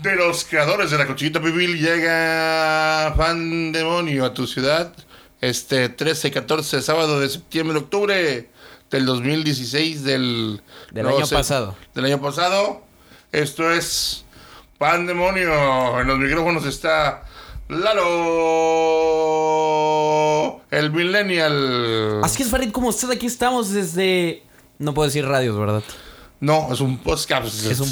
de los creadores de la Cochita Pibil llega Pandemonio a tu ciudad este 13, 14, sábado de septiembre, octubre del 2016 del, Del no año pasado. Del año pasado. Esto es Pandemonio. En los micrófonos está Lalo, el Millennial. Así es, Farid, como usted, aquí estamos desde... No puedo decir radios, ¿verdad? No, es un podcast. Es un.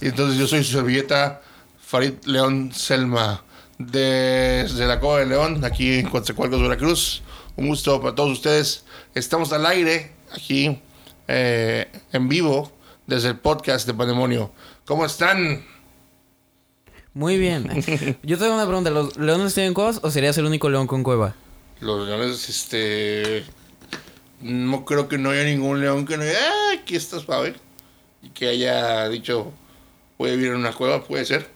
Y entonces yo soy su servilleta Farid León Selma desde la Cova de León, aquí en Coatzacoalcos, Veracruz. Un gusto para todos ustedes. Estamos al aire aquí eh, en vivo desde el podcast de Pandemonio. ¿Cómo están? Muy bien. Yo tengo una pregunta. ¿Los leones tienen cuevas o serías el único león con cueva? Los leones, este... No creo que no haya ningún león que no diga, "Ah, aquí estás, ver Y que haya dicho, voy a vivir en una cueva, puede ser.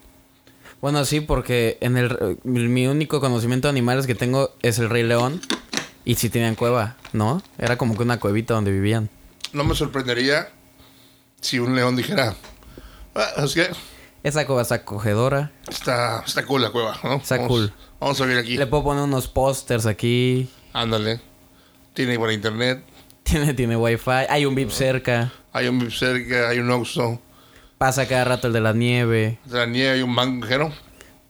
Bueno, sí, porque en el mi único conocimiento de animales que tengo es el rey león. Y sí tenían cueva, ¿no? Era como que una cuevita donde vivían. No me sorprendería si un león dijera, "Ah, es que Esa cueva está acogedora. está, está cool la cueva, ¿no? Está vamos, cool. Vamos a ver aquí. Le puedo poner unos pósters aquí. Ándale. Tiene por internet. Tiene, tiene wifi. Hay un VIP cerca. Hay un VIP cerca, hay un Oxxo. Pasa cada rato el de la nieve. De la nieve hay un banco cajero.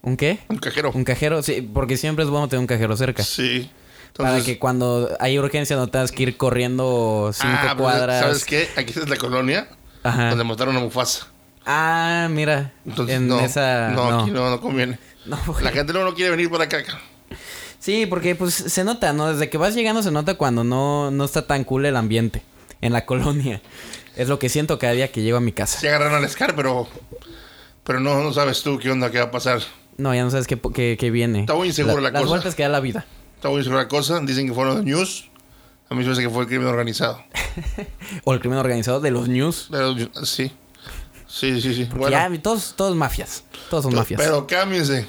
¿Un qué? Un cajero. Un cajero. Sí, porque siempre es bueno tener un cajero cerca. Sí. para Entonces, que cuando hay urgencia no tengas que ir corriendo cinco ah, cuadras. ¿Sabes qué? Aquí es la colonia Ajá. donde mataron a Mufasa. Ah, mira. Entonces, en no, esa. no, No, aquí no, no conviene. No, La gente no, no quiere venir por acá. Sí, porque pues se nota, ¿no? Desde que vas llegando se nota cuando no, no está tan cool el ambiente en la colonia. Es lo que siento cada día que llego a mi casa. Se agarraron al Scar, pero, pero no, no sabes tú qué onda, qué va a pasar. No, ya no sabes qué, qué, qué viene. Está muy insegura la Las cosa. vueltas que da la vida. Está muy segura la cosa. Dicen que fueron de News. A mí me hace que fue el crimen organizado. O el crimen organizado de los news. Sí. Sí, sí, sí. Bueno, ya, todos, todos mafias. Todos son mafias. pero cámbiense.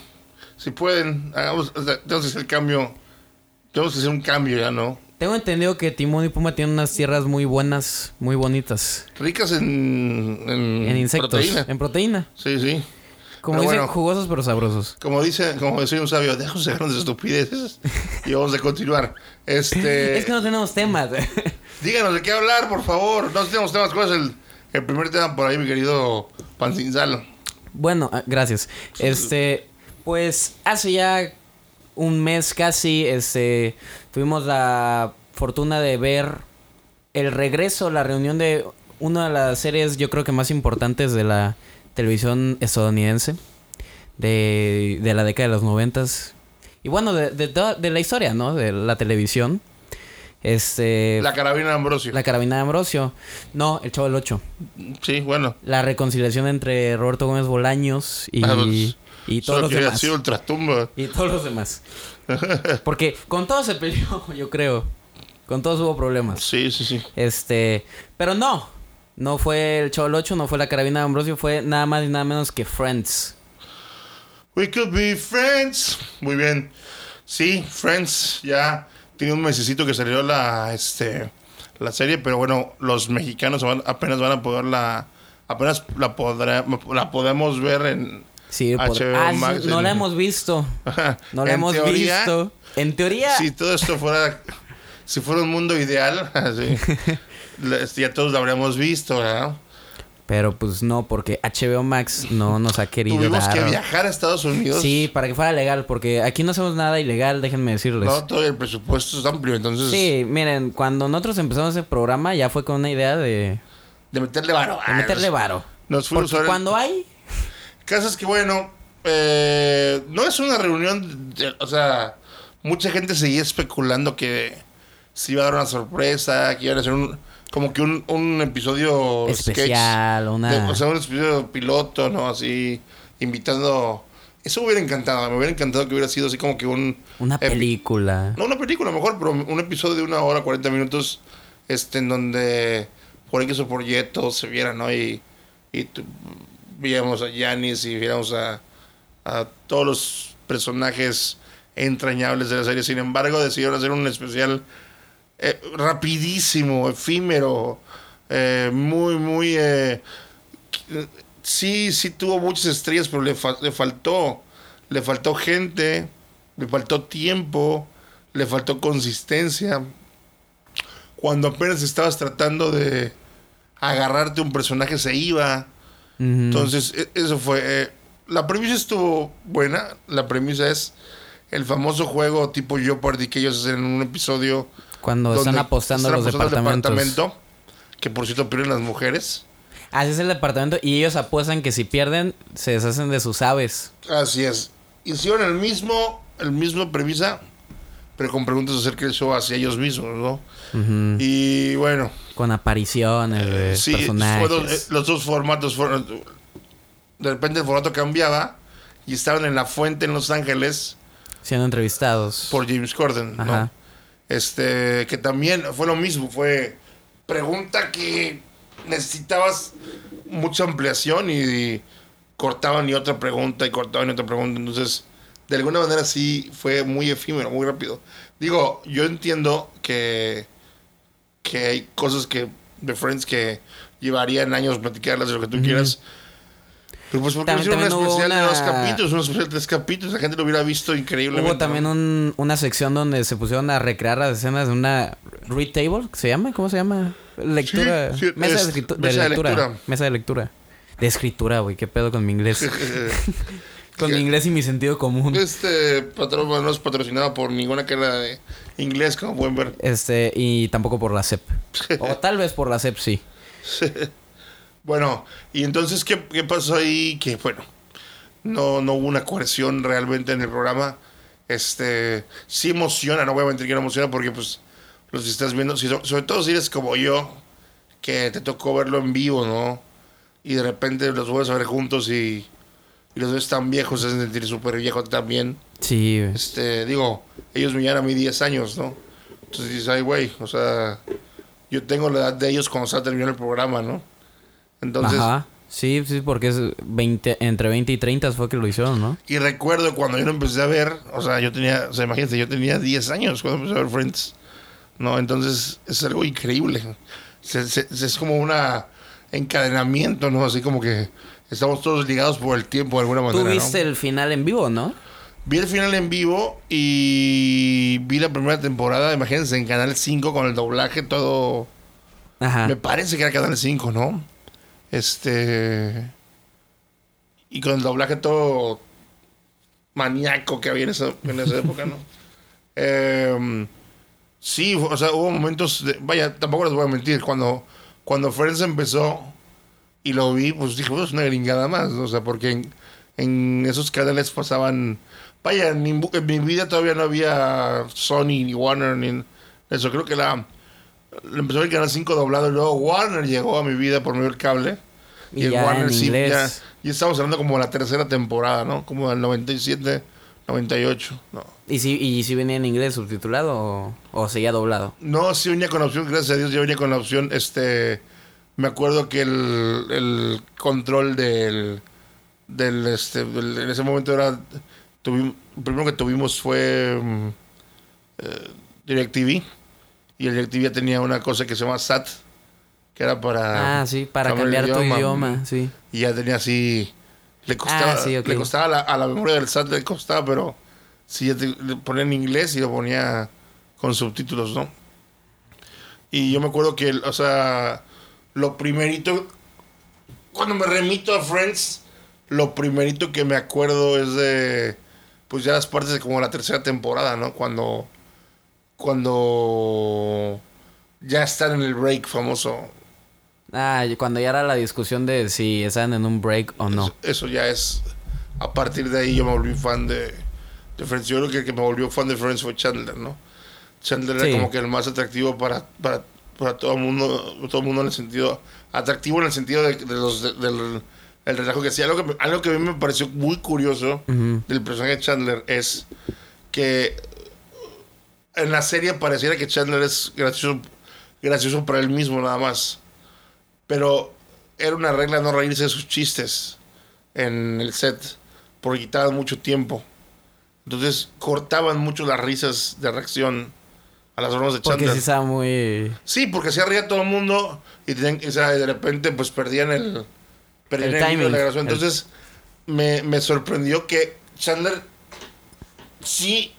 Si pueden, hagamos, o sea, tenemos que hacer el cambio. Tenemos que hacer un cambio ya, ¿no? Tengo entendido que Timón y Puma tienen unas tierras muy buenas, muy bonitas. Ricas en, en, En insectos. proteína. En proteína. Sí, sí. Como Pero dicen, bueno. jugosos pero sabrosos. Como dice, como decía un sabio, dejamos de de estupideces y vamos a continuar. Este, Es que no tenemos temas. díganos de qué hablar, por favor. No tenemos temas. ¿Cuál es el, el primer tema por ahí, mi querido Pancinzalo? Bueno, ah, gracias. Este, pues hace ya un mes casi, este, tuvimos la fortuna de ver el regreso, la reunión de una de las series, yo creo que más importantes de la televisión estadounidense, de, de la década de los noventas. Y bueno, de, de, de la historia, ¿no? De la televisión. Este... La carabina de Ambrosio. La carabina de Ambrosio. No, el Chavo del Ocho. Sí, bueno. La reconciliación entre Roberto Gómez Bolaños y, Ah, pues, y todos Solo los demás. sido ultratumba. Y todos los demás. Porque con todos se peleó, yo creo. Con todos hubo problemas. Sí, sí, sí. Este, pero no. No fue el Chavo del Ocho, no fue la carabina de Ambrosio, fue nada más y nada menos que Friends. We could be friends. Muy bien. Sí, Friends ya tiene un mesecito que salió la este la serie, pero bueno, los mexicanos van- apenas van a poder la apenas la podrá, la podemos ver en Sí, por- HBO ah, Max no en- la hemos visto. No la hemos teoría, visto. En teoría. Si todo esto fuera si fuera un mundo ideal, así, ya todos lo habríamos visto. Pero pues no, porque HBO Max no nos ha querido Tuvimos dar. que viajar a Estados Unidos. Sí, para que fuera legal, porque aquí no hacemos nada ilegal, déjenme decirles. No, todo el presupuesto es amplio, entonces Sí, miren, cuando nosotros empezamos ese programa ya fue con una idea de, de meterle varo. de meterle varo. Nos fuimos Porque cuando hay, Caso es que, bueno, eh, no es una reunión, de- o sea, mucha gente seguía especulando que se iba a dar una sorpresa, que iban a hacer un, como que un, un episodio sketch especial, una... de- o sea, un episodio piloto, ¿no? Así, invitando... Eso me hubiera encantado, me hubiera encantado que hubiera sido así como que un... una película. No una película, mejor, pero un episodio de una hora, 40 minutos, este, en donde por X o por Y se vieran, ¿no? Y, viéramos a Yanis y viéramos a, a todos los personajes entrañables de la serie. Sin embargo, decidieron hacer un especial eh, rapidísimo, efímero, eh, muy, muy... eh, sí, sí tuvo muchas estrellas, pero le, fa- le faltó, le faltó gente, le faltó tiempo, le faltó consistencia. Cuando apenas estabas tratando de agarrarte un personaje se iba. Entonces, e- eso fue. eh, la premisa estuvo buena. La premisa es el famoso juego tipo Jeopardy que ellos hacen en un episodio. Cuando están apostando están los departamentos. departamento, que por cierto pierden las mujeres. Así es el departamento y ellos apuestan que si pierden se deshacen de sus aves. Así es. Hicieron el mismo, el mismo premisa, pero con preguntas acerca del show hacia ellos mismos, ¿no? Y bueno, Con apariciones de sí, personajes. eh, los dos formatos fueron. De repente el formato cambiaba y estaban en la fuente en Los Ángeles siendo entrevistados. por James Corden, ¿no? Ajá. Este, que también fue lo mismo, fue pregunta que necesitabas mucha ampliación y, cortaban y otra pregunta y cortaban y otra pregunta, entonces de alguna manera sí fue muy efímero, muy rápido. Digo, yo entiendo que que hay cosas que de Friends que llevarían años platicarlas de lo que tú quieras. Pero pues porque También- hicieron también hubo especial de dos capítulos, una especial de tres capítulos, la gente lo hubiera visto increíblemente. Hubo también ¿no? un- una sección donde se pusieron a recrear las escenas de una read table, ¿se llama? ¿Cómo se llama? Lectura. Sí, sí, mesa es- de, de mesa de lectura. lectura. Mesa de lectura. De escritura, güey. ¿Qué pedo con mi inglés? con mi inglés y mi sentido común. Este patrón no es patrocinado por ninguna carrera de inglés, como pueden ver. Este, y tampoco por la CEP. O tal vez por la CEP, sí. Bueno, y entonces, ¿qué, qué pasó ahí? Que, bueno, no, no hubo una cohesión realmente en el programa. Este, sí emociona, no voy a mentir que no emociona porque, pues, los estás viendo, si sobre todo si eres como yo, que te tocó verlo en vivo, ¿no? Y de repente los vuelves a ver juntos y, y los ves tan viejos, se hacen sentir súper viejos también. Sí, güey. Este, digo, ellos me llevan a mí 10 años, ¿no? Entonces dices, ay, güey, o sea, yo tengo la edad de ellos cuando se terminó el programa, ¿no? Entonces, Ajá. Sí, sí, porque es 20, entre 20 y 30 fue que lo hicieron, ¿no? y recuerdo cuando yo lo empecé a ver, o sea, yo tenía, o sea, imagínate, yo tenía 10 años cuando empecé a ver Friends, ¿no? Entonces, es algo increíble. Se- se- es como una encadenamiento, ¿no? Así como que estamos todos ligados por el tiempo de alguna manera, Tú ¿no? viste el final en vivo, ¿no? Vi el final en vivo y vi la primera temporada, imagínense, en Canal 5 con el doblaje todo... Ajá. Me parece que era Canal 5, ¿no? Este... Y con el doblaje todo maníaco que había en esa, en esa época, ¿no? Em, sí, o sea, hubo momentos... de- vaya, tampoco les voy a mentir, cuando, cuando Friends empezó y lo vi, pues dije, pues una gringada más, ¿no? o sea, porque en, en esos canales pasaban... Vaya, en mi, en mi vida todavía no había Sony ni Warner ni eso. Creo que la, empezó el Canal 5 doblado y luego Warner llegó a mi vida por medio del cable. Y ya en sí, ya, ya estamos hablando como de la tercera temporada, ¿no? Como del 97, 98, ¿no. ¿Y si, y si venía en inglés subtitulado o, o seguía doblado? No, sí venía con la opción, gracias a Dios, ya venía con la opción, este... Me acuerdo que el, el control del... del este, en ese momento era... Tuvimos, el primero que tuvimos fue mm, eh, DirecTV. Y el DirecTV ya tenía una cosa que se llama SAT, que era para... Ah, sí, para cambiar tu idioma, sí. Y ya tenía así... Le costaba, Ah, sí, ok. le costaba a la, a la memoria del SAT, le costaba, pero si ya te, le ponía en inglés y lo ponía con subtítulos, ¿no? Y yo me acuerdo que, o sea, lo primerito, cuando me remito a Friends, lo primerito que me acuerdo es de, pues ya las partes de como la tercera temporada, ¿no? Cuando, cuando ya están en el break famoso. Ah, cuando ya era la discusión de si estaban en un break o no. Eso ya es, a partir de ahí yo me volví fan de, de Friends. Yo creo que el que me volvió fan de Friends fue Chandler, ¿no? Chandler Sí. era como que el más atractivo para, para, para todo el mundo, todo el mundo en el sentido, atractivo en el sentido de, de los, de- del el relajo que hacía. Algo que, algo que a mí me pareció muy curioso Ujú. del personaje de Chandler es que en la serie pareciera que Chandler es gracioso, gracioso para él mismo nada más. Pero era una regla no reírse de sus chistes en el set porque quitaban mucho tiempo. Entonces cortaban mucho las risas de reacción a las bromas de Porque Chandler. sí estaba muy... Sí, porque se ría todo el mundo y, tenían- o sea, de repente pues perdían el, perdían El el, hilo de la timing. grabación. Entonces, me, me sorprendió que Chandler sí,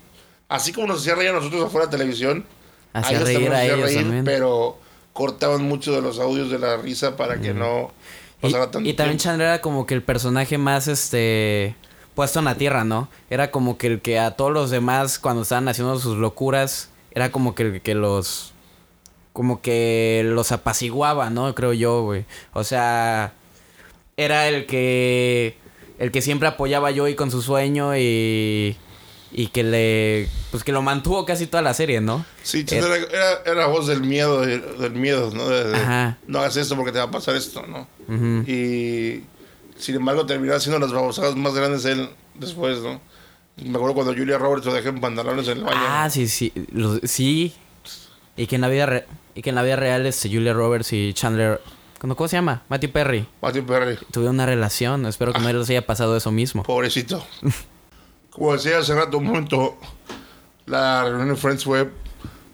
así como nos hacía reír a nosotros afuera de televisión, Hacía reír a ellos también. pero cortaban mucho de los audios de la risa para que no Y, pasara tanto y también. Chandler era como que el personaje más este puesto en la tierra, ¿no? Era como que el que a todos los demás cuando estaban haciendo sus locuras era como que que los como que los apaciguaba, ¿no? Creo yo, güey. O sea, era el que el que siempre apoyaba a Joey con su sueño y y que le pues que lo mantuvo casi toda la serie, ¿no? Sí, Chandler era, era, era voz del miedo, del miedo, ¿no? De- de, Ajá. no hagas esto porque te va a pasar esto, ¿no? Y sin embargo terminó haciendo las babosadas más grandes él después, ¿no? Me acuerdo cuando Julia Roberts lo dejó en pantalones en el baño. Ah, sí, sí. Sí. Y que en la vida re- y que en la vida real este Julia Roberts y Chandler ¿cómo, cómo se llama? Matthew Perry. Matthew Perry, Tuvieron una relación. Espero que no les haya pasado eso mismo. pobrecito. Como decía hace rato, un momento, la reunión de Friends fue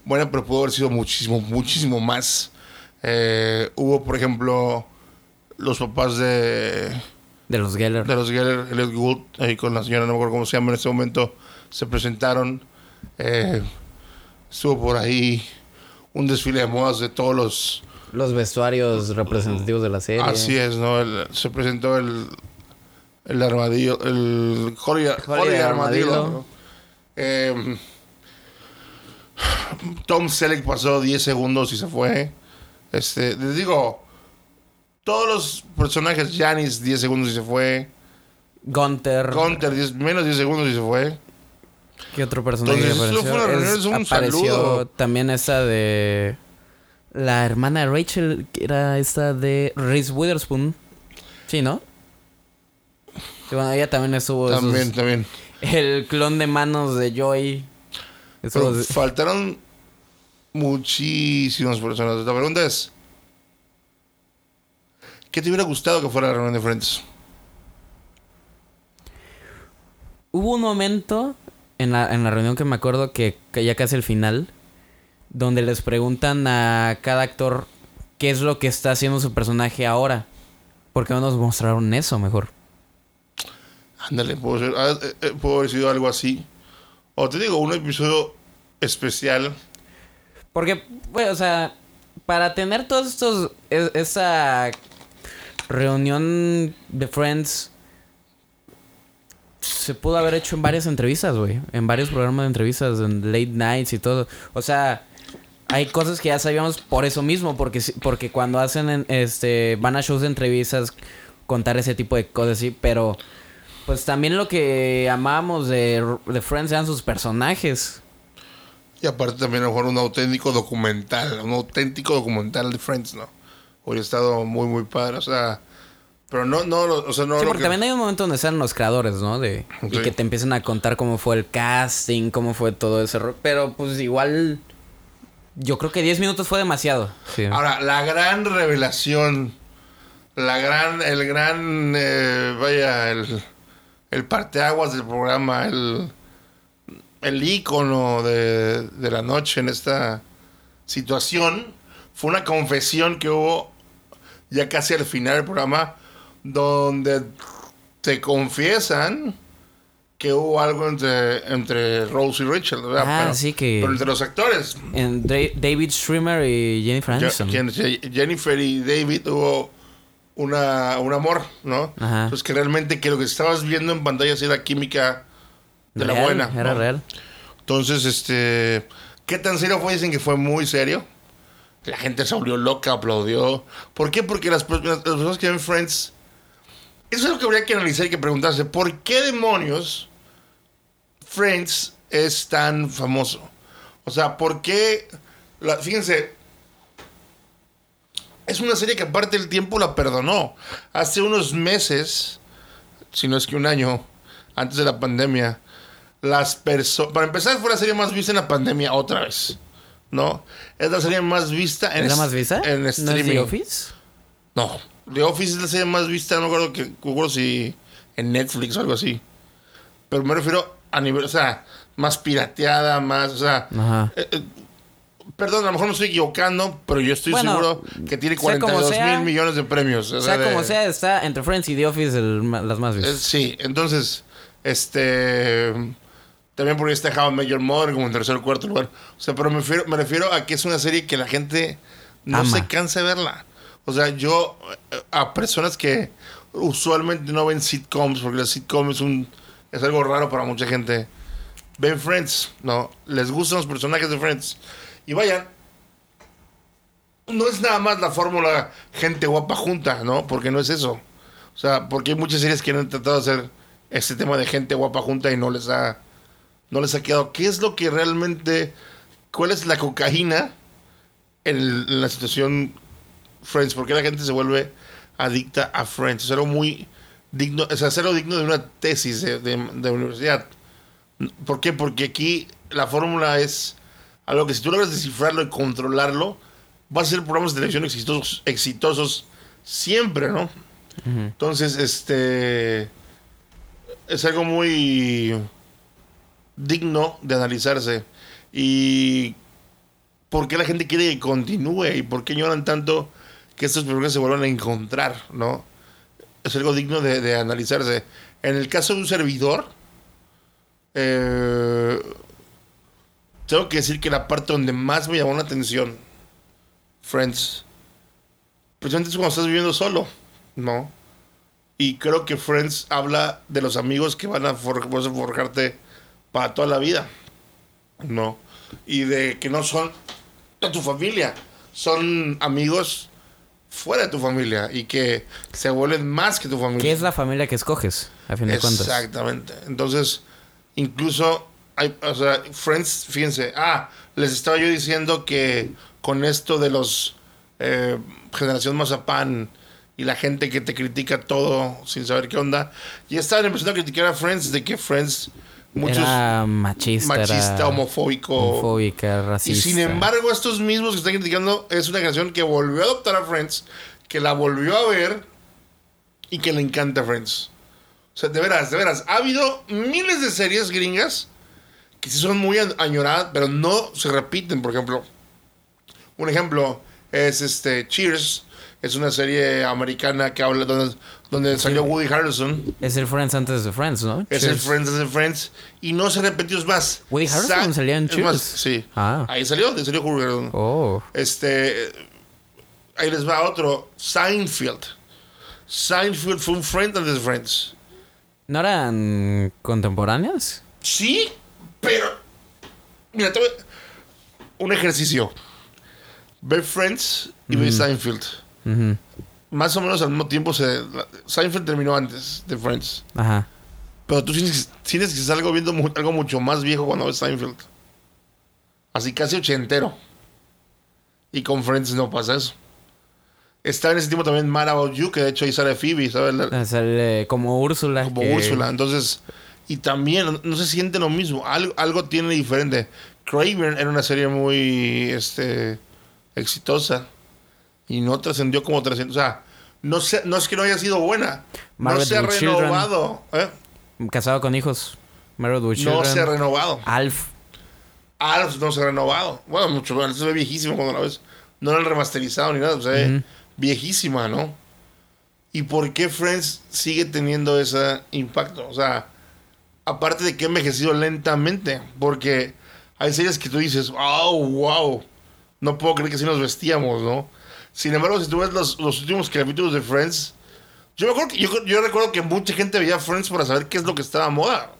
buena, pero pudo haber sido muchísimo, muchísimo más. Eh, hubo, por ejemplo, los papás de, De los Geller. de los Geller, Elliot Gould, ahí con la señora, no me acuerdo cómo se llama en este momento, se presentaron. Eh, estuvo por ahí un desfile de modas de todos los... Los vestuarios representativos de la serie. Así es, ¿no? El- se presentó el, el armadillo, el Holly, Holly armadillo. Armadillo. ¿no? Eh, Tom Selleck pasó 10 segundos y se fue. Este, les digo, todos los personajes, Janis 10 segundos y se fue. Gunter. Gunter 10 menos 10 segundos y se fue. ¿Qué otro personaje Entonces, apareció? eso fue una reunión, es un apareció saludo. también esta de... La hermana de Rachel, que era esta de Reese Witherspoon. Sí, ¿no? Sí, bueno, ella también estuvo... esos- También, también. El clon de manos de Joy. Pero faltaron muchísimas personas. La pregunta es: ¿qué te hubiera gustado que fuera la reunión de Friends? Hubo un momento en la, en la reunión que me acuerdo que, que ya casi el final, donde les preguntan a cada actor qué es lo que está haciendo su personaje ahora. ¿Por qué no nos mostraron eso mejor? Ándale, pudo, ser, ah, eh, eh, haber sido algo así. O te digo, un episodio especial. Porque, bueno, o sea, para tener todos estos, e- esa reunión de Friends, se pudo haber hecho en varias entrevistas, güey. En varios programas de entrevistas, en late nights y todo. O sea, hay cosas que ya sabíamos por eso mismo, porque, porque cuando hacen, en- este, van a shows de entrevistas, contar ese tipo de cosas, sí, pero... Pues también lo que amábamos de, de Friends eran sus personajes. Y aparte también a lo mejor un auténtico documental. Un auténtico documental de Friends, ¿no? Hubiera estado muy, muy padre. O sea, pero no, no, lo- o sea, no. Sí, porque que- también hay un momento donde salen los creadores, ¿no? De, Y que te empiezan a contar cómo fue el casting, cómo fue todo ese rollo. Pero pues igual. Yo creo que 10 minutos fue demasiado. Sí. Ahora, la gran revelación, la gran, el gran, eh, vaya, el, el parteaguas del programa, el, el ícono de, de la noche en esta situación, fue una confesión que hubo ya casi al final del programa, donde te confiesan que hubo algo entre, entre Rose y Rachel, ¿verdad? Ah, pero, sí que- pero entre los actores. En David Schwimmer y Jennifer Aniston. Jennifer y David hubo una, un amor, ¿no? Ajá. Pues que realmente que lo que estabas viendo en pantalla sí era química de la buena. Era ¿no? real. Entonces, este, ¿qué tan serio fue? Dicen que fue muy serio. La gente se volvió loca, aplaudió. ¿Por qué? Porque las, per- las personas que ven Friends, eso es lo que habría que analizar y que preguntarse. ¿Por qué demonios Friends es tan famoso? O sea, ¿por qué? la- fíjense, es una serie que aparte el tiempo la perdonó. Hace unos meses, si no es que un año, antes de la pandemia, las personas... Para empezar, fue la serie más vista en la pandemia otra vez. ¿No? Es la serie más vista en ¿Es la más vista? En ¿No es streaming. The Office? No. The Office es la serie más vista, no me acuerdo, que, si en Netflix o algo así. Pero me refiero a nivel, o sea, más pirateada, más, o sea, Ajá. eh, eh, Perdón, a lo mejor me estoy equivocando, pero yo estoy Bueno, seguro que tiene sea como 42 sea- mil millones de premios. O sea, de- como sea, está entre Friends y The Office el las más eh, vistas. sí, entonces, este. También porque está How I Met Your Mother como en tercer o cuarto lugar. O sea, pero me refiero, me refiero a que es una serie que la gente no Ama. se cansa de verla. O sea, yo, eh, a personas que usualmente no ven sitcoms, porque la sitcom es, un, es algo raro para mucha gente, ven Friends, ¿no? Les gustan los personajes de Friends. Y vayan, no es nada más la fórmula gente guapa junta, ¿no? Porque no es eso. O sea, porque hay muchas series que han tratado de hacer este tema de gente guapa junta y no les ha, no les ha quedado. ¿Qué es lo que realmente, cuál es la cocaína en, el- en la situación Friends? ¿Por qué la gente se vuelve adicta a Friends? Es algo muy digno, es algo digno de una tesis de, de, de universidad. ¿Por qué? Porque aquí la fórmula es algo que si tú logras descifrarlo y controlarlo, vas a ser programas de televisión exitosos, exitosos siempre, ¿no? Entonces, este es algo muy digno de analizarse. Y por qué la gente quiere que continúe y por qué lloran tanto que estos personajes se vuelvan a encontrar, ¿no? Es algo digno de, de analizarse. En el caso de un servidor, eh, tengo que decir que la parte donde más me llamó la atención, Friends, precisamente es cuando estás viviendo solo, ¿no? Y creo que Friends habla de los amigos que van a, for- a forjarte para toda la vida, ¿no? Y de que no son de tu familia, son amigos fuera de tu familia y que se vuelven más que tu familia. ¿Qué es la familia que escoges, a fin de cuentas? Exactamente. Entonces, incluso, hay, o sea, Friends, fíjense, ah, les estaba yo diciendo que con esto de los eh, Generación Mazapán y la gente que te critica todo sin saber qué onda, ya estaban empezando a criticar a Friends de que Friends, muchos Era machista, machista, era homofóbico. homofóbica, Y racista. sin embargo, estos mismos que están criticando es una canción que volvió a adoptar a Friends, que la volvió a ver y que le encanta a Friends. O sea, de veras, de veras, ha habido miles de series gringas que sí son muy añoradas, pero no se repiten. Por ejemplo, un ejemplo es este Cheers, es una serie americana que habla donde, donde salió Woody Harrelson. Es el Friends antes de Friends, ¿no? Es el. Friends, es el Friends. Y no se repitió es más. Woody Harrelson Sa- salía en más, Cheers. Sí. Ah. Ahí salió, de salió Woody Harrelson. Oh. Este. Ahí les va otro. Seinfeld. Seinfeld fue un friend of the Friends. ¿No eran contemporáneas? Sí, pero. Mira, te voy- Un ejercicio. Ve Friends y ve Seinfeld. Más o menos al mismo tiempo se. Seinfeld terminó antes de Friends. Ajá. Pero tú tienes, tienes que estar algo viendo mu- algo mucho más viejo cuando ves Seinfeld. Así casi ochentero. Y con Friends no pasa eso. Está en ese tiempo también Mad About You, que de hecho ahí sale Phoebe, ¿sabes? La- Ah, Sale como Úrsula. como que- Úrsula. Entonces, y también no, no se siente lo mismo. Algo, algo tiene diferente. Craven era una serie muy este, exitosa. Y no trascendió como trascendió. O sea, no, sé, no es que no haya sido buena. No se ha renovado. ¿eh? Casado con hijos. Married with No se ha renovado. Alf. Alf no se ha renovado. Bueno, mucho más. Se ve viejísimo cuando la ves. No lo han remasterizado ni nada. Se ve viejísima, ¿no? ¿Y por qué Friends sigue teniendo ese impacto? O sea, aparte de que ha envejecido lentamente. Porque hay series que tú dices, oh, wow. No puedo creer que así nos vestíamos, ¿no? Sin embargo, si tú ves los, los últimos capítulos de Friends, yo, me acuerdo que, yo, yo recuerdo que mucha gente veía Friends para saber qué es lo que estaba a moda.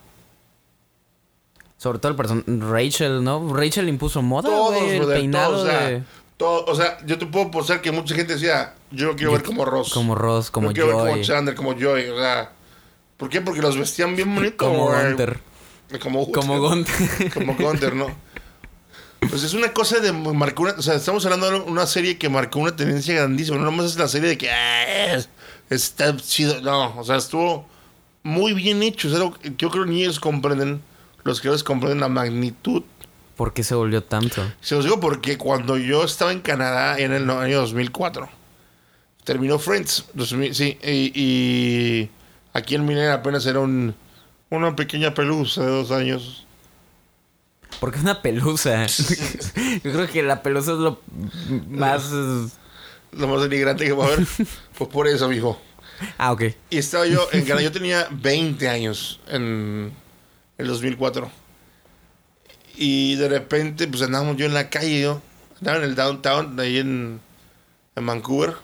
Sobre todo el person Rachel, ¿no? Rachel impuso moda, Todos, güey. El brother, peinado o sea, de... todo- o sea, yo te puedo posar que mucha gente decía, yo lo quiero ver como Ross. Como Ross, como yo quiero ver Joy. como Chandler, como Joy. O sea, ¿por qué? Porque los vestían bien bonito. Como. Gunter. Como Como Gunter. Como Gunter, ¿no? Pues es una cosa de marcó una, o sea, estamos hablando de una serie que marcó una tendencia grandísima. No nomás es la serie de que "Ah, es- está chido. No, o sea, estuvo muy bien hecho. Yo creo que ni ellos comprenden, los creadores comprenden la magnitud ¿Por qué se volvió tanto? se los digo porque cuando yo estaba en Canadá en el año 2004, terminó Friends. 2000, sí, y, y aquí en Miner apenas era un, una pequeña pelusa de dos años. ¿Por qué una pelusa? Yo creo que la pelusa es lo más... Lo más denigrante que va a haber. pues por eso, mijo. Ah, ok. Y estaba yo en Canadá. Yo tenía 20 años en el 2004. Y de repente, pues andábamos yo en la calle, yo. Andaba en el downtown, ahí en, en Vancouver.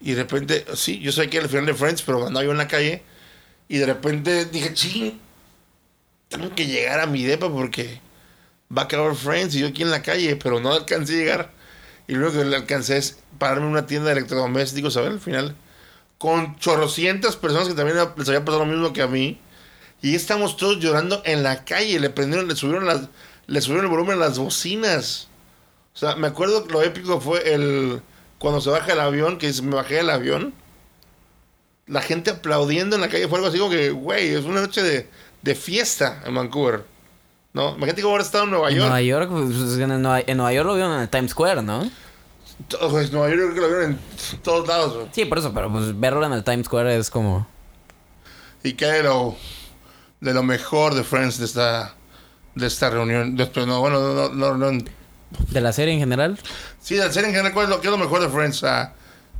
Y de repente, sí, yo soy aquí al final de Friends, pero andaba yo en la calle. Y de repente dije, ching, tengo que llegar a mi depa porque va a acabar Friends y yo aquí en la calle, pero no alcancé a llegar. Y luego que le alcancé es pararme en una tienda de electrodomésticos, ¿sabes? Al final, con chorrocientas personas que también les había pasado lo mismo que a mí. Y estamos todos llorando en la calle. Le prendieron, le subieron las, le subieron el volumen a las bocinas. O sea, me acuerdo que lo épico fue el cuando se baja el avión, que me bajé del avión. La gente aplaudiendo en la calle fue algo así como que, güey, es una noche de, de fiesta en Vancouver. ¿No? Imagínate cómo ahora estado en Nueva En York. Nueva York, pues, en Nueva, en Nueva York lo vieron en el Times Square, ¿no? Pues, Nueva York creo que lo vieron en todos lados. güey. Sí, por eso, pero pues verlo en el Times Square es como... Y que de lo, de lo mejor de Friends de esta, de esta reunión. Después, no, bueno, no, no, no, no. De la serie en general. Sí, de la serie en general, ¿cuál es lo, ¿qué es lo mejor de Friends?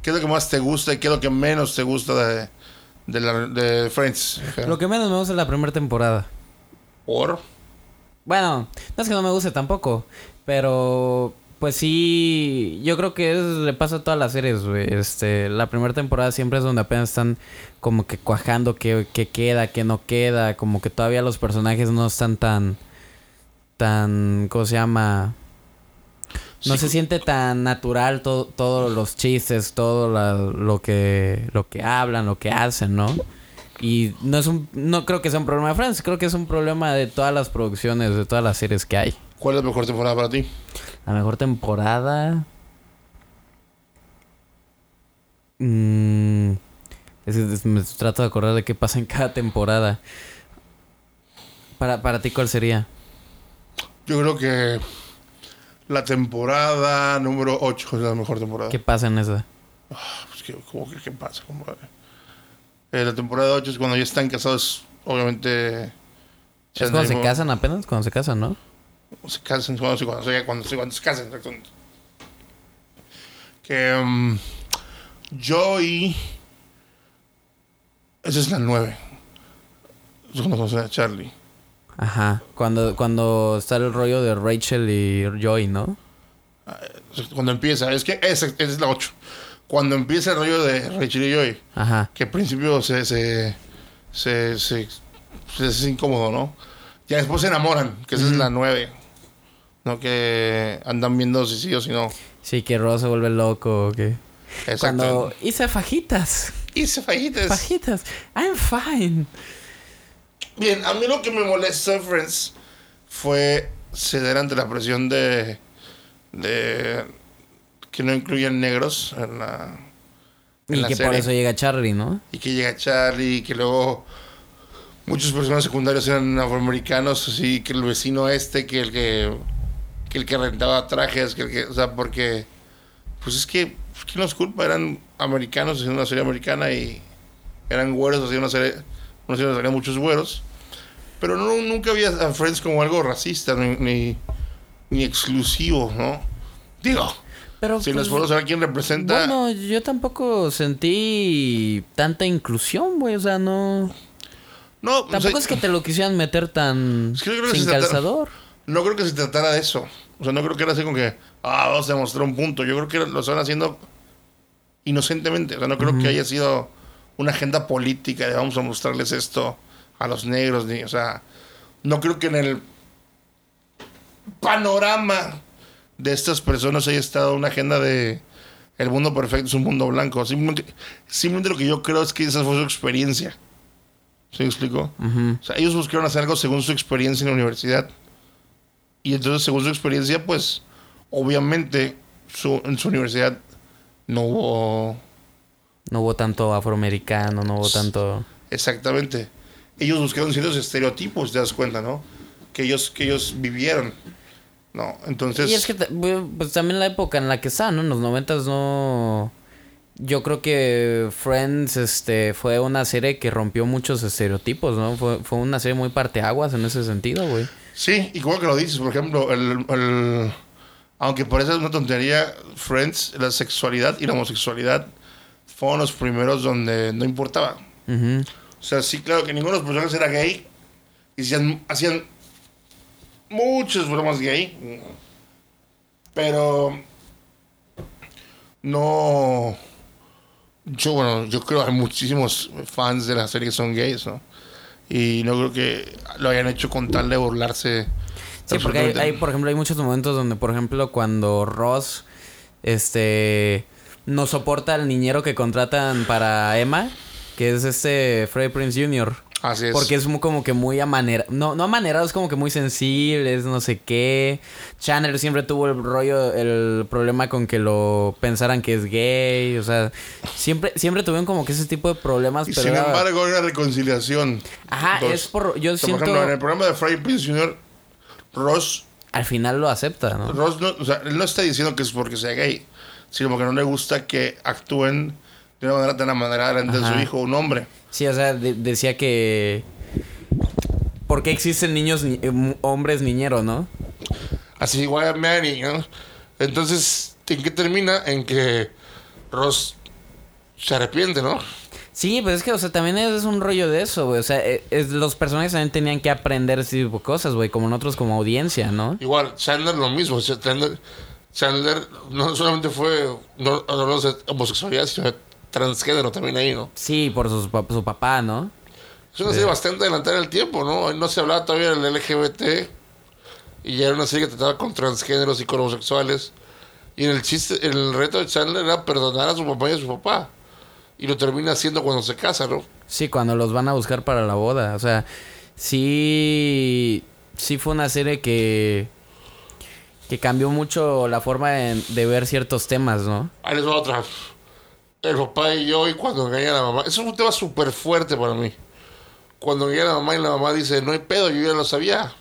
¿Qué es lo que más te gusta y qué es lo que menos te gusta de, de, la, de Friends? Lo que menos me gusta es la primera temporada. ¿Por? Bueno, no es que no me guste tampoco, pero pues sí, yo creo que es, le pasa a todas las series, güey. Este, la primera temporada siempre es donde apenas están como que cuajando qué, qué queda, qué no queda, como que todavía los personajes no están tan, tan, ¿cómo se llama? No Sí, se siente tan natural todo, todos los chistes, todo la- lo que lo que hablan, lo que hacen, ¿no? Y no es un no creo que sea un problema de Friends, creo que es un problema de todas las producciones, de todas las series que hay. ¿Cuál es la mejor temporada para ti? La mejor temporada Mm, es- me trato de acordar de qué pasa en cada temporada. Para, para ti, ¿cuál sería? Yo creo que la temporada número 8 es la mejor temporada. ¿Qué pasa en esa? Pues, ¿qué, ¿Cómo que qué pasa? compadre? Eh, la temporada 8 es cuando ya están casados, obviamente. ¿Es cuando se casan apenas? Cuando se casan, ¿no? Se casan cuando se, cuando se, cuando se, cuando se casan, exactamente. Que. um, Joey. Esa es la 9. Es cuando conoce a Charlie. Ajá. Cuando, cuando está el rollo de Rachel y Joy, ¿no? Cuando empieza, es que esa, esa es la 8. Cuando empieza el rollo de Rachel y Joey. Ajá. que al principio se se, se, se, se es incómodo, ¿no? Ya después se enamoran, que esa es la nueve. No que andan viendo si sí o si no. Sí, que Ross se vuelve loco. o que Exacto. Cuando hice fajitas. Hice fajitas. Fajitas. I'm fine. Bien, a mí lo que me molestó de Friends fue ceder ante la presión de, de que no incluyan negros en la, en Y la que por eso llega Charlie, ¿no? y que llega Charlie y que luego muchos personajes secundarios eran afroamericanos así que el vecino este que el que, que el que rentaba trajes que el que o sea porque pues es que pues, quién los culpa eran americanos haciendo una serie americana y eran güeros haciendo una serie una serie muchos güeros pero no nunca había a Friends como algo racista ni ni, ni exclusivo no digo Pero si nos pues, podemos saber quién representa Bueno, yo tampoco sentí tanta inclusión, güey. O sea, no. no o Tampoco sea, es que te lo quisieran meter tan Es que yo creo que sin se trata- calzador. No creo que se tratara de eso. O sea, no creo que era así como que, ah, vamos a demostrar un punto. Yo creo que lo están haciendo inocentemente. O sea, no creo que haya sido una agenda política de vamos a mostrarles esto a los negros. Ni, o sea, no creo que en el panorama de estas personas haya estado una agenda de el mundo perfecto es un mundo blanco. Simplemente, simplemente lo que yo creo es que esa fue su experiencia. ¿Se me explicó? O sea, ellos buscaron hacer algo según su experiencia en la universidad. Y entonces, según su experiencia, pues, obviamente, su, en su universidad no hubo No hubo tanto afroamericano, no hubo tanto. exactamente. Ellos buscaron ciertos estereotipos, te das cuenta, ¿no? Que ellos, que ellos vivieron. No, entonces. Y es que pues también la época en la que está, ¿no? En los noventas no. yo creo que Friends este, fue una serie que rompió muchos estereotipos, ¿no? Fue, fue una serie muy parteaguas en ese sentido, güey. Sí, como que lo dices, por ejemplo, el, el- aunque parece una tontería, Friends, la sexualidad y la homosexualidad fueron los primeros donde no importaba. Ujú. O sea, sí, claro que ninguno de los personajes era gay. Y hacían, hacían muchos bromas gay. Pero no. Yo, bueno, yo creo que hay muchísimos fans de la serie que son gays, ¿no? Y no creo que lo hayan hecho con tal de burlarse. Sí, porque hay, hay, por ejemplo, hay muchos momentos donde, por ejemplo, cuando Ross, este, no soporta al niñero que contratan para Emma, que es este Freddie Prince Jr. Así es. Porque es como que muy amanerado. No, no amanerado, es como que muy sensible, es no sé qué. Chandler siempre tuvo el rollo, el problema con que lo pensaran que es gay. O sea, siempre, siempre tuvieron como que ese tipo de problemas. Y pero sin era- embargo, hay una reconciliación. Ajá, es por. Yo siento. Por ejemplo, en el programa de Friday Prince Jr., Ross Al final lo acepta, ¿no? Ross no, o sea, él no está diciendo que es porque sea gay, sino porque no le gusta que actúen de una manera tan de su hijo, un hombre. Sí, o sea, de- decía que. ¿Por qué existen niños, ni- eh, hombres niñeros, no? Así igual a Manny, ¿no? Entonces, ¿en qué termina? En que Ross se arrepiente, ¿no? Sí, pues es que, o sea, también es un rollo de eso, güey. O sea, eh, es- los personajes también tenían que aprender ese tipo de cosas, güey, como nosotros como audiencia, ¿no? Igual, Chandler lo mismo. o sea, Chandler, Chandler no solamente fue no, no, no homosexualidad, sino transgénero también ahí, ¿no? Sí, por su, su papá, ¿no? Es una serie bastante adelantada en el tiempo, ¿no? No se hablaba todavía del LGBT. Y ya era una serie que trataba con transgéneros y con homosexuales. Y en el chiste, el reto de Chandler era perdonar a su papá y a su papá. Y lo termina haciendo cuando se casa, ¿no? Sí, cuando los van a buscar para la boda. O sea, sí. Sí fue una serie que. que cambió mucho la forma de, de ver ciertos temas, ¿no? Ahí les va otra. El papá y yo y cuando engaña a la mamá. Eso es un tema súper fuerte para mí. Cuando engaña a la mamá y la mamá dice, no hay pedo, yo ya lo sabía.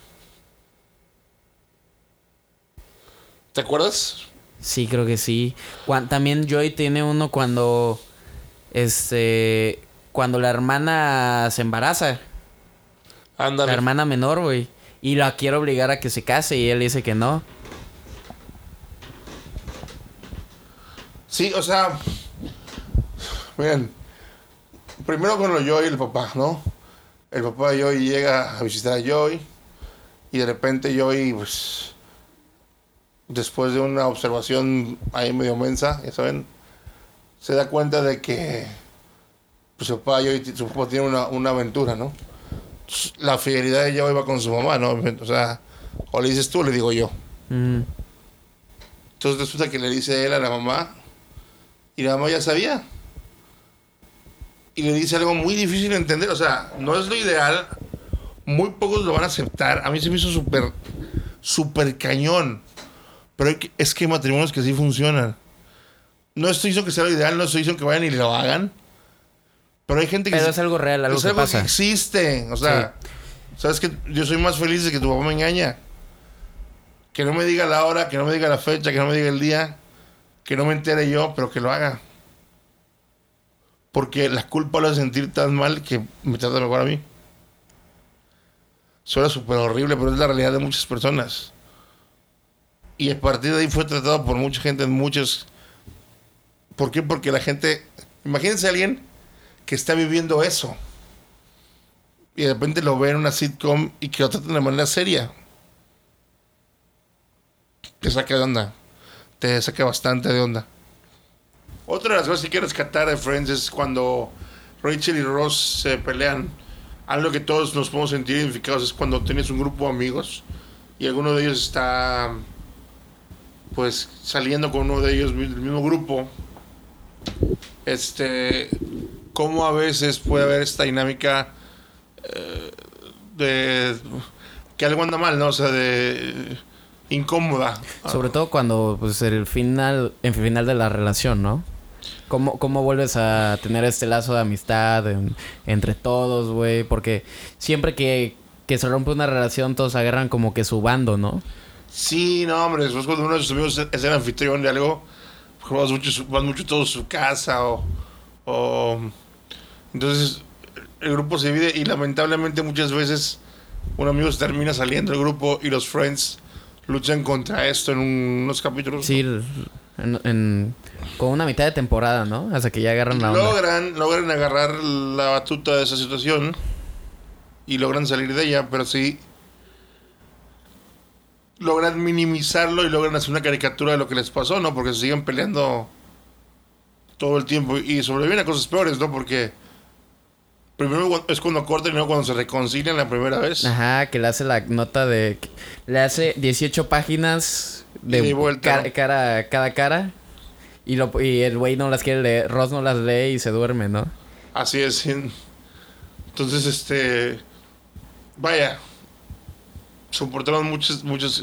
¿Te acuerdas? Sí, creo que sí. También Joy tiene uno cuando. Este. Cuando la hermana se embaraza. La Ándale. hermana menor, güey. Y la quiere obligar a que se case y él dice que no. Sí, o sea, miren, primero con lo Joy y el papá, ¿no? El papá de Joy llega a visitar a Joy y de repente Joy, pues, después de una observación ahí medio mensa, ya saben, se da cuenta de que pues, su papá, Joy, su papá tiene una, una aventura, ¿no? La fidelidad de Joy va con su mamá, ¿no? O sea, o le dices tú o le digo yo. Mm. Entonces resulta que le dice él a la mamá y la mamá ya sabía. Y le dice algo muy difícil de entender. O sea, no es lo ideal. Muy pocos lo van a aceptar. A mí se me hizo súper, súper cañón. Pero es que hay matrimonios que sí funcionan. No estoy diciendo que sea lo ideal, no estoy diciendo que vayan y lo hagan. Pero hay gente que... Pero es algo real, algo es que algo pasa. que existe. O sea, sabes que yo soy más feliz de que tu papá me engaña. Que no me diga la hora, que no me diga la fecha, que no me diga el día, que no me entere yo, pero que lo haga. Porque la culpa lo hace sentir tan mal que me trata mejor a mí. Suena súper horrible, pero es la realidad de muchas personas. Y a partir de ahí fue tratado por mucha gente en muchos. ¿Por qué? Porque la gente. Imagínense a alguien que está viviendo eso. Y de repente lo ve en una sitcom y que lo tratan de manera seria. Te saca de onda. Te saca bastante de onda. Otra de las cosas que quiero rescatar de Friends es cuando Rachel y Ross se pelean. Algo que todos nos podemos sentir identificados es cuando tienes un grupo de amigos y alguno de ellos está pues saliendo con uno de ellos del mismo grupo. Este, cómo a veces puede haber esta dinámica eh, de que algo anda mal, ¿no? O sea, de incómoda. Sobre todo cuando, pues, el final, en final de la relación, ¿no? ¿Cómo, cómo vuelves a tener este lazo de amistad en- entre todos, güey? Porque siempre que, que se rompe una relación, todos agarran como que su bando, ¿no? Sí, no, hombre, después cuando uno de sus amigos es el anfitrión de algo, Ross mucho, van mucho todos a su casa o, o... Entonces el grupo se divide y lamentablemente muchas veces un amigo se termina saliendo del grupo y los Friends luchan contra esto en unos capítulos. Sí, en, en- con una mitad de temporada, ¿no? Hasta que ya agarran la onda. logran, logran agarrar la batuta de esa situación y logran salir de ella, pero sí logran minimizarlo y logran hacer una caricatura de lo que les pasó, ¿no? Porque se siguen peleando todo el tiempo y sobreviven a cosas peores, ¿no? Porque primero es cuando cortan y luego cuando se reconcilian la primera vez. Ajá, que le hace la nota de... Le hace 18 páginas de Y vuelta, cara, ¿no? cara- cada cara. Y, lo, y el güey no las quiere leer, Ross no las lee y se duerme, ¿no? Así es. Entonces, este. Vaya. Soportaron muchos, muchos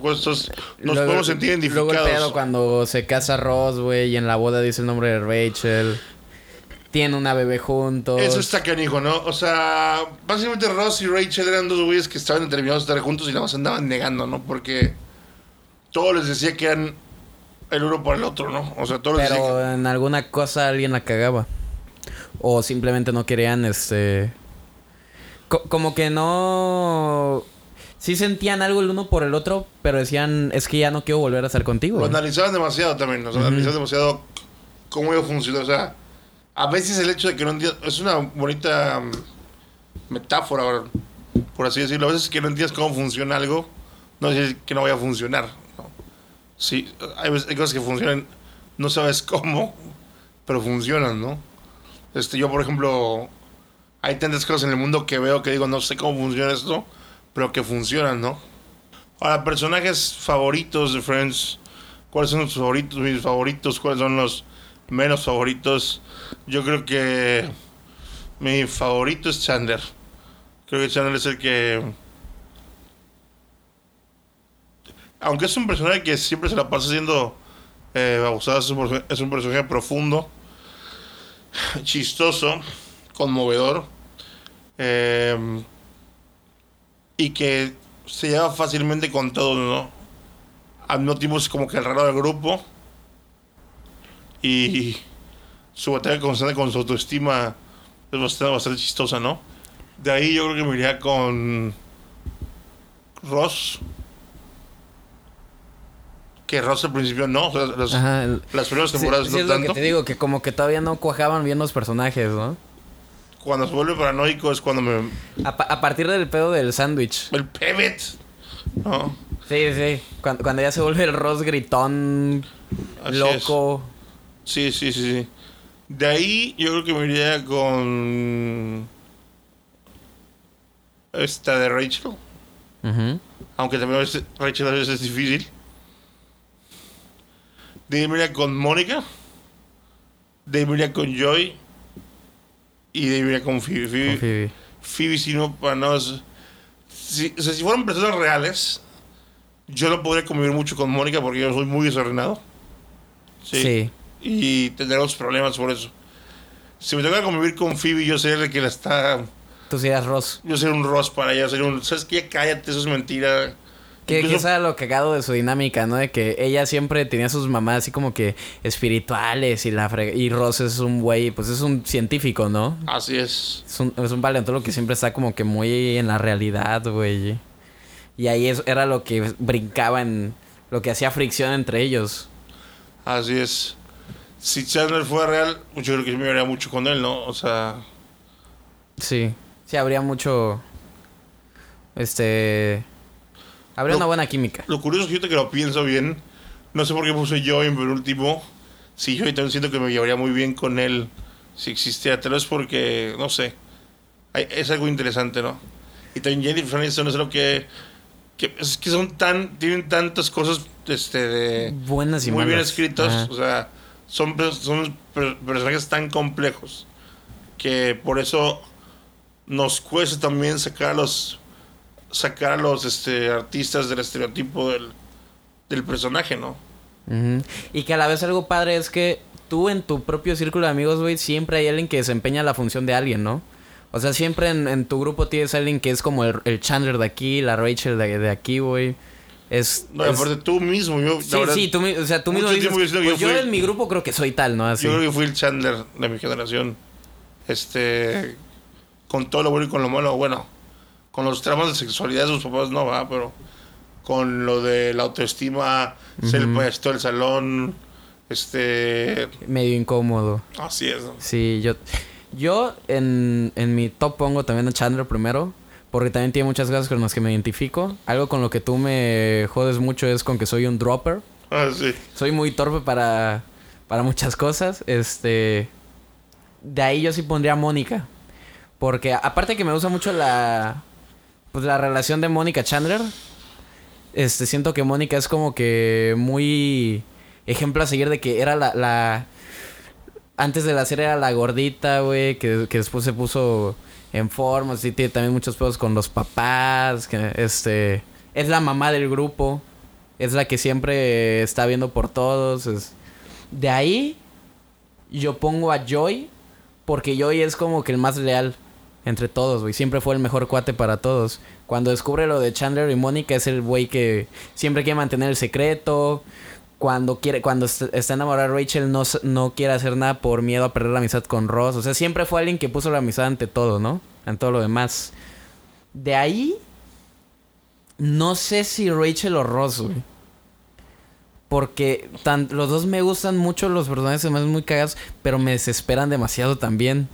puestos. Nos Luego- podemos sentir Luego el pedo identificados. cuando se casa Ross, güey, y en la boda dice el nombre de Rachel. Tiene una bebé juntos. Eso está canijo, ¿no? O sea, básicamente Ross y Rachel eran dos güeyes que estaban determinados a estar juntos y nada más andaban negando, ¿no? Porque todo les decía que eran el uno por el otro, ¿no? O sea, todo les decía Pero en alguna cosa alguien la cagaba. O simplemente no querían, este... co- como que no... Sí sentían algo el uno por el otro, pero decían, es que ya no quiero volver a estar contigo. Lo güey". analizaban demasiado también, o sea, Ujú. analizaban demasiado cómo iba a funcionar. O sea, a veces el hecho de que no entiendas. Es una bonita metáfora, por así decirlo. A veces que no entiendes cómo funciona algo, no es que no vaya a funcionar. Sí, hay cosas que funcionan, no sabes cómo, pero funcionan, ¿no? Este, yo, por ejemplo, hay tantas cosas en el mundo que veo que digo, no sé cómo funciona esto, pero que funcionan, ¿no? Ahora, personajes favoritos de Friends. ¿Cuáles son los favoritos? Mis favoritos. ¿Cuáles son los menos favoritos? Yo creo que mi favorito es Chandler. Creo que Chandler es el que... Aunque es un personaje que siempre se la pasa siendo eh, abusado, es un, perso- es un personaje profundo, chistoso, conmovedor. eh, y que se lleva fácilmente con todos, ¿no? Al mismo tiempo es como que el raro del grupo. Y su batalla constante con su autoestima es bastante, bastante chistosa, ¿no? De ahí yo creo que me iría con Ross. Que Ross al principio no, las, Ajá. el- las primeras Sí, temporadas sí no es lo tanto. que te digo, que como que todavía no cuajaban bien los personajes, ¿no? Cuando se vuelve paranoico es cuando me... A, pa- a partir del pedo del sándwich. El pivot. ¿no? Sí, sí. Cuando, cuando ya se vuelve el Ross gritón, Así loco. Sí, sí, sí, sí. De ahí yo creo que me iría con esta de Rachel. Ujú. Aunque también a veces, Rachel a veces es difícil. De ahí me iría con Mónica. De ahí me iría con Joy. Y de ahí me iría con Phoebe. Phoebe, Con Phoebe. Phoebe, si no, para no... Si, o sea, si fueran personas reales, yo no podría convivir mucho con Mónica porque yo soy muy desordenado. Sí. Y tendremos problemas por eso. Si me toca convivir con Phoebe, yo sería el que la está... Tú sí eras Ross. Yo sería un Ross para ella, sería un... ¿Sabes qué? Cállate, eso es mentira. Que, que Incluso- eso era lo cagado de su dinámica, ¿no? De que ella siempre tenía sus mamás así como que espirituales y la frega- Y Ross es un güey, pues es un científico, ¿no? Así es. Es un, es un paleontólogo que siempre está como que muy en la realidad, güey. Y ahí es- era lo que brincaba en... Lo que hacía fricción entre ellos. Así es. Si Chandler fuera real, yo creo que me vería mucho con él, ¿no? O sea... Sí. Sí, habría mucho... Este... Habría Lo- una buena química. Lo curioso es que ahorita que lo pienso bien, no sé por qué puse yo en penúltimo. Sí, yo también siento que me llevaría muy bien con él si existiera. Tal vez porque, no sé, hay- es algo interesante, ¿no? Y también Jennifer Aniston es lo que, que es que son tan, tienen tantas cosas, este, de Buenas y muy bien malas. escritos, Ajá. o sea, son, son per- personajes tan complejos que por eso nos cuesta también sacar a los sacar a los este, artistas del estereotipo del, del personaje, ¿no? Y que a la vez algo padre es que tú en tu propio círculo de amigos, güey, siempre hay alguien que desempeña la función de alguien, ¿no? O sea, siempre en, en tu grupo tienes alguien que es como el, el Chandler de aquí, la Rachel de, de aquí, güey. Es, No, es- aparte tú mismo, yo. sí, verdad, sí, tú, o sea, tú mismo dices, pues yo yo fui- en mi grupo creo que soy tal, ¿no? Así. Yo creo que fui el Chandler de mi generación. Este. Con todo lo bueno y con lo malo. Bueno, con los tramos de sexualidad de sus papás no va, pero. Con lo de la autoestima, ser el payasito del salón. Este. Medio incómodo. Así es. ¿no? Sí, yo, yo en, en mi top pongo también a Chandler primero, porque también tiene muchas cosas con las que me identifico. Algo con lo que tú me jodes mucho es con que soy un dropper. Ah, sí. Soy muy torpe para, para muchas cosas. Este, de ahí yo sí pondría a Mónica, porque aparte que me gusta mucho la, pues la relación de Mónica Chandler. Este, siento que Mónica es como que muy ejemplo a seguir de que era la, la antes de la serie era la gordita, güey, que, que después se puso en forma, sí tiene también muchos pedos con los papás, que este es la mamá del grupo, es la que siempre está viendo por todos, de ahí yo pongo a Joy porque Joy es como que el más leal entre todos, güey, siempre fue el mejor cuate para todos. Cuando descubre lo de Chandler y Mónica es el güey que siempre quiere mantener el secreto, cuando quiere cuando est- está enamorada Rachel no, no quiere hacer nada por miedo a perder la amistad con Ross. O sea, siempre fue alguien que puso la amistad ante todo, ¿no? Ante todo lo demás. De ahí, no sé si Rachel o Ross, güey. Porque los dos me gustan mucho, los personajes se me hacen muy cagados, pero me desesperan demasiado también.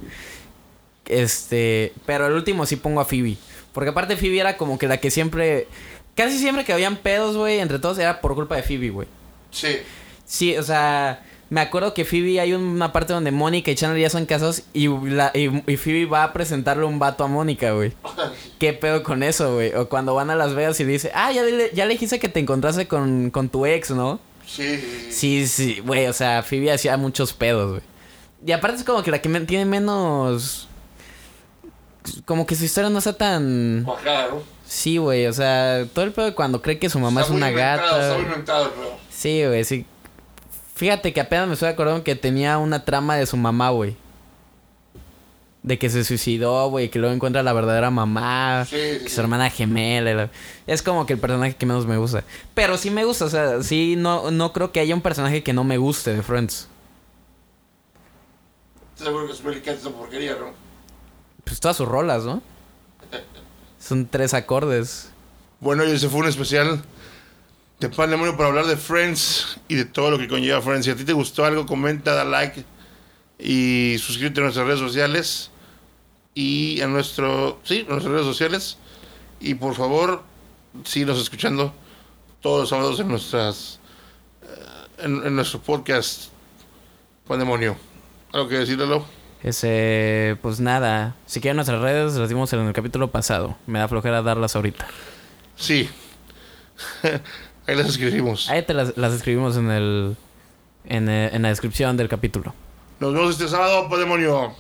Este, pero el último sí pongo a Phoebe. Porque aparte Phoebe era como que la que siempre... Casi siempre que habían pedos, güey, entre todos era por culpa de Phoebe, güey. Sí. Sí, o sea, me acuerdo que Phoebe hay una parte donde Mónica y Chandler ya son casados y, la, y, y Phoebe va a presentarle un vato a Mónica, güey. ¿Qué pedo con eso, güey? O cuando van a Las Vegas y dice, ah, ya le, ya le dijiste que te encontraste con, con tu ex, ¿no? Sí, sí, sí. Güey, o sea, Phoebe hacía muchos pedos, güey. Y aparte es como que la que tiene menos... Como que su historia no está tan... Sí, güey, o sea, todo el pedo de cuando cree que su mamá Está es una gata. Está muy inventado, pero. Sí, güey, sí. Fíjate que apenas me estoy acordando que tenía una trama de su mamá, güey. De que se suicidó, güey, que luego encuentra la verdadera mamá. Sí, sí, que sí. su hermana gemela. Es como que el personaje que menos me gusta. Pero sí me gusta, o sea, sí, no, no creo que haya un personaje que no me guste de Friends. Seguro que es una porquería, ¿no? Pues todas sus rolas, ¿no? Son tres acordes. Bueno, y ese fue un especial de Pandemonio para hablar de Friends y de todo lo que conlleva Friends. Si a ti te gustó algo, comenta, da like y suscríbete a nuestras redes sociales y a nuestro, sí, a nuestras redes sociales. Y por favor, síguenos escuchando todos los sábados en nuestras eh, en, en nuestro podcast Pandemonio. ¿Algo que decirle? Ese, pues nada. Si quieren nuestras redes, las dimos en el capítulo pasado. Me da flojera darlas ahorita. Sí. Ahí las escribimos. Ahí te las, las escribimos en el, en, en la descripción del capítulo. Nos vemos este sábado, Pandemonio.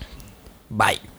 Bye.